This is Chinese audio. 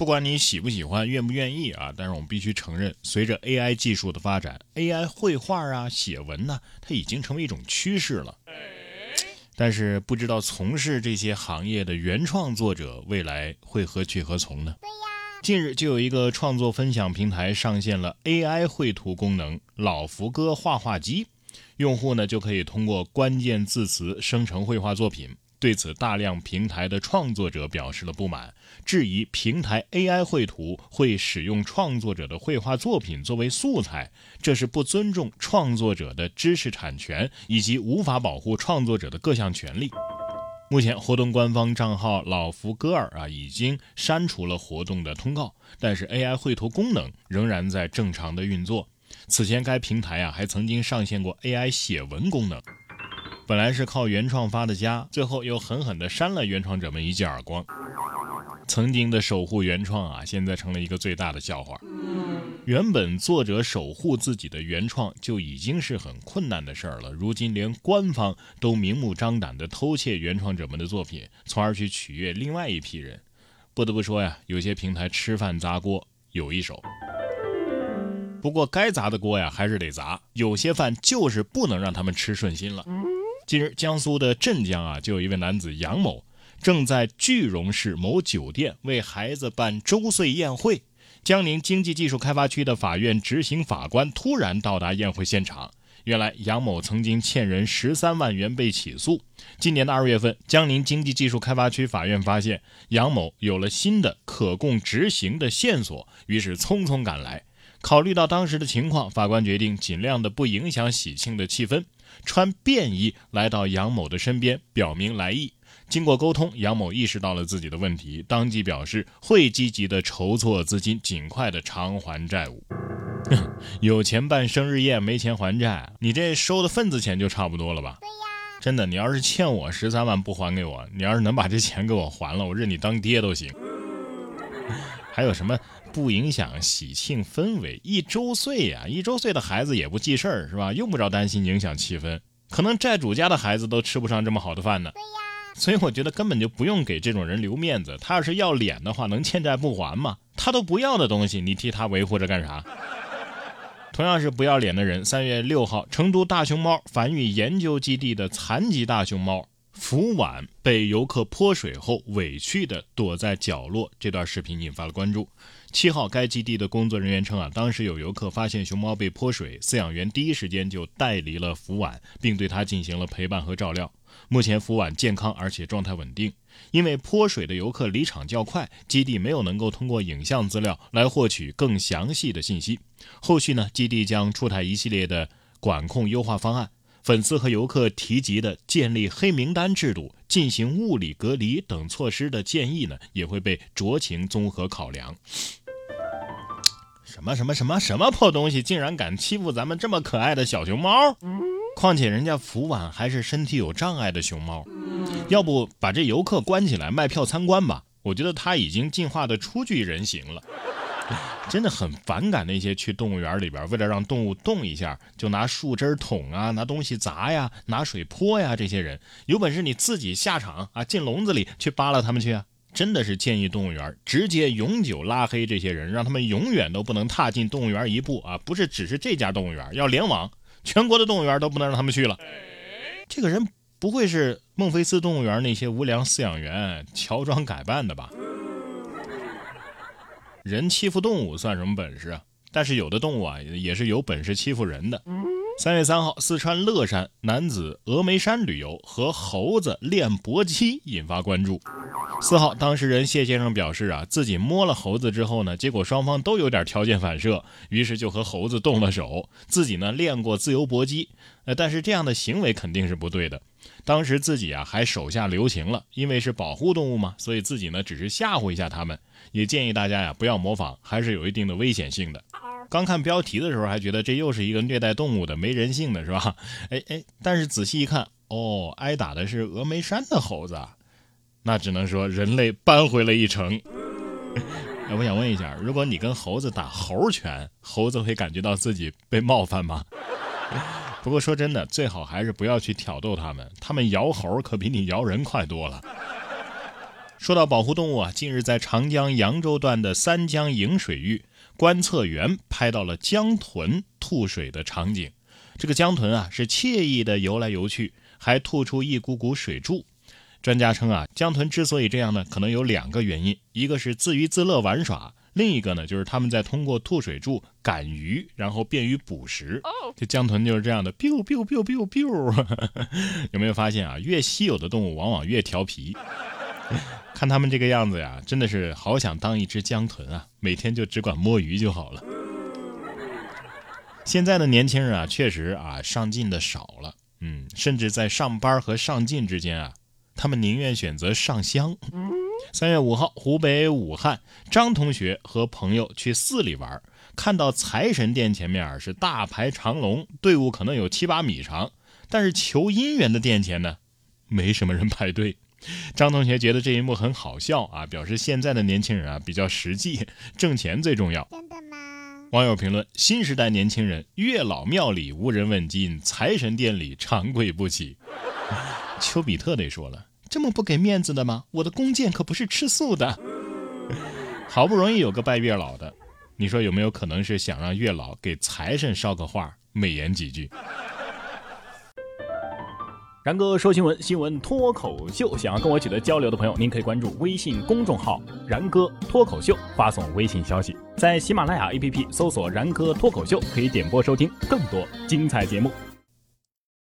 不管你喜不喜欢、愿不愿意啊，但是我们必须承认，随着 AI 技术的发展，AI 绘画啊、写文呢、它已经成为一种趋势了。但是不知道从事这些行业的原创作者未来会何去何从呢？近日就有一个创作分享平台上线了 AI 绘图功能“老福哥画画机”，用户呢就可以通过关键字词生成绘画作品。对此，大量平台的创作者表示了不满，质疑平台 AI 绘图会使用创作者的绘画作品作为素材，这是不尊重创作者的知识产权以及无法保护创作者的各项权利。目前，活动官方账号老福哥尔啊已经删除了活动的通告，但是 AI 绘图功能仍然在正常的运作。此前，该平台啊还曾经上线过 AI 写文功能。本来是靠原创发的家，最后又狠狠地扇了原创者们一记耳光。曾经的守护原创啊，现在成了一个最大的笑话。原本作者守护自己的原创就已经是很困难的事儿了，如今连官方都明目张胆地偷窃原创者们的作品，从而去取悦另外一批人。不得不说呀，有些平台吃饭砸锅有一手。不过该砸的锅呀，还是得砸。有些饭就是不能让他们吃顺心了。近日，江苏的镇江啊，就有一位男子杨某，正在句容市某酒店为孩子办周岁宴会。江宁经济技术开发区的法院执行法官突然到达宴会现场。原来，杨某曾经欠人十三万元被起诉。今年的二月份，江宁经济技术开发区法院发现杨某有了新的可供执行的线索，于是匆匆赶来。考虑到当时的情况，法官决定尽量的不影响喜庆的气氛，穿便衣来到杨某的身边，表明来意。经过沟通，杨某意识到了自己的问题，当即表示会积极的筹措资金，尽快的偿还债务。有钱办生日宴，没钱还债，你这收的份子钱就差不多了吧？对呀，真的，你要是欠我十三万不还给我，你要是能把这钱给我还了，我认你当爹都行。还有什么？不影响喜庆氛围，一周岁呀，一周岁的孩子也不记事儿是吧？用不着担心影响气氛，可能债主家的孩子都吃不上这么好的饭呢。所以我觉得根本就不用给这种人留面子。他要是要脸的话，能欠债不还吗？他都不要的东西，你替他维护着干啥？同样是不要脸的人，三月六号，成都大熊猫繁育研究基地的残疾大熊猫福碗被游客泼水后委屈的躲在角落，这段视频引发了关注。七号，该基地的工作人员称啊，当时有游客发现熊猫被泼水，饲养员第一时间就带离了福碗，并对它进行了陪伴和照料。目前福碗健康而且状态稳定。因为泼水的游客离场较快，基地没有能够通过影像资料来获取更详细的信息。后续呢，基地将出台一系列的管控优化方案。粉丝和游客提及的建立黑名单制度、进行物理隔离等措施的建议呢，也会被酌情综合考量。什么什么什么什么破东西，竟然敢欺负咱们这么可爱的小熊猫！况且人家福婉还是身体有障碍的熊猫，要不把这游客关起来卖票参观吧？我觉得他已经进化的初具人形了。真的很反感那些去动物园里边，为了让动物动一下，就拿树枝捅啊，拿东西砸呀，拿水泼呀。这些人有本事你自己下场啊，进笼子里去扒拉他们去啊！真的是建议动物园直接永久拉黑这些人，让他们永远都不能踏进动物园一步啊！不是只是这家动物园，要联网，全国的动物园都不能让他们去了。这个人不会是孟菲斯动物园那些无良饲养员乔装改扮的吧？人欺负动物算什么本事啊？但是有的动物啊，也是有本事欺负人的。三月三号，四川乐山男子峨眉山旅游和猴子练搏击，引发关注。四号，当事人谢先生表示啊，自己摸了猴子之后呢，结果双方都有点条件反射，于是就和猴子动了手。自己呢练过自由搏击，呃，但是这样的行为肯定是不对的。当时自己啊还手下留情了，因为是保护动物嘛，所以自己呢只是吓唬一下他们。也建议大家呀不要模仿，还是有一定的危险性的。刚看标题的时候还觉得这又是一个虐待动物的、没人性的，是吧？哎哎，但是仔细一看，哦，挨打的是峨眉山的猴子，那只能说人类扳回了一城。我想问一下，如果你跟猴子打猴拳，猴子会感觉到自己被冒犯吗？不过说真的，最好还是不要去挑逗他们，他们摇猴可比你摇人快多了。说到保护动物啊，近日在长江扬州段的三江引水域，观测员拍到了江豚吐水的场景。这个江豚啊，是惬意的游来游去，还吐出一股股水柱。专家称啊，江豚之所以这样呢，可能有两个原因：一个是自娱自乐玩耍，另一个呢就是他们在通过吐水柱赶鱼，然后便于捕食。这江豚就是这样的，biu biu biu biu biu。有没有发现啊？越稀有的动物往往越调皮。看他们这个样子呀，真的是好想当一只江豚啊！每天就只管摸鱼就好了。现在的年轻人啊，确实啊，上进的少了，嗯，甚至在上班和上进之间啊。他们宁愿选择上香。三月五号，湖北武汉，张同学和朋友去寺里玩，看到财神殿前面是大排长龙，队伍可能有七八米长，但是求姻缘的殿前呢，没什么人 排队。张同学觉得这一幕很好笑啊，表示现在的年轻人啊比较实际，挣钱最重要。真的吗？网友评论：新时代年轻人，月老庙里无人问津，财神殿里长跪不起。丘比特得说了。这么不给面子的吗？我的弓箭可不是吃素的。好不容易有个拜月老的，你说有没有可能是想让月老给财神捎个话，美言几句？然哥说新闻，新闻脱口秀。想要跟我取得交流的朋友，您可以关注微信公众号“然哥脱口秀”，发送微信消息，在喜马拉雅 APP 搜索“然哥脱口秀”，可以点播收听更多精彩节目。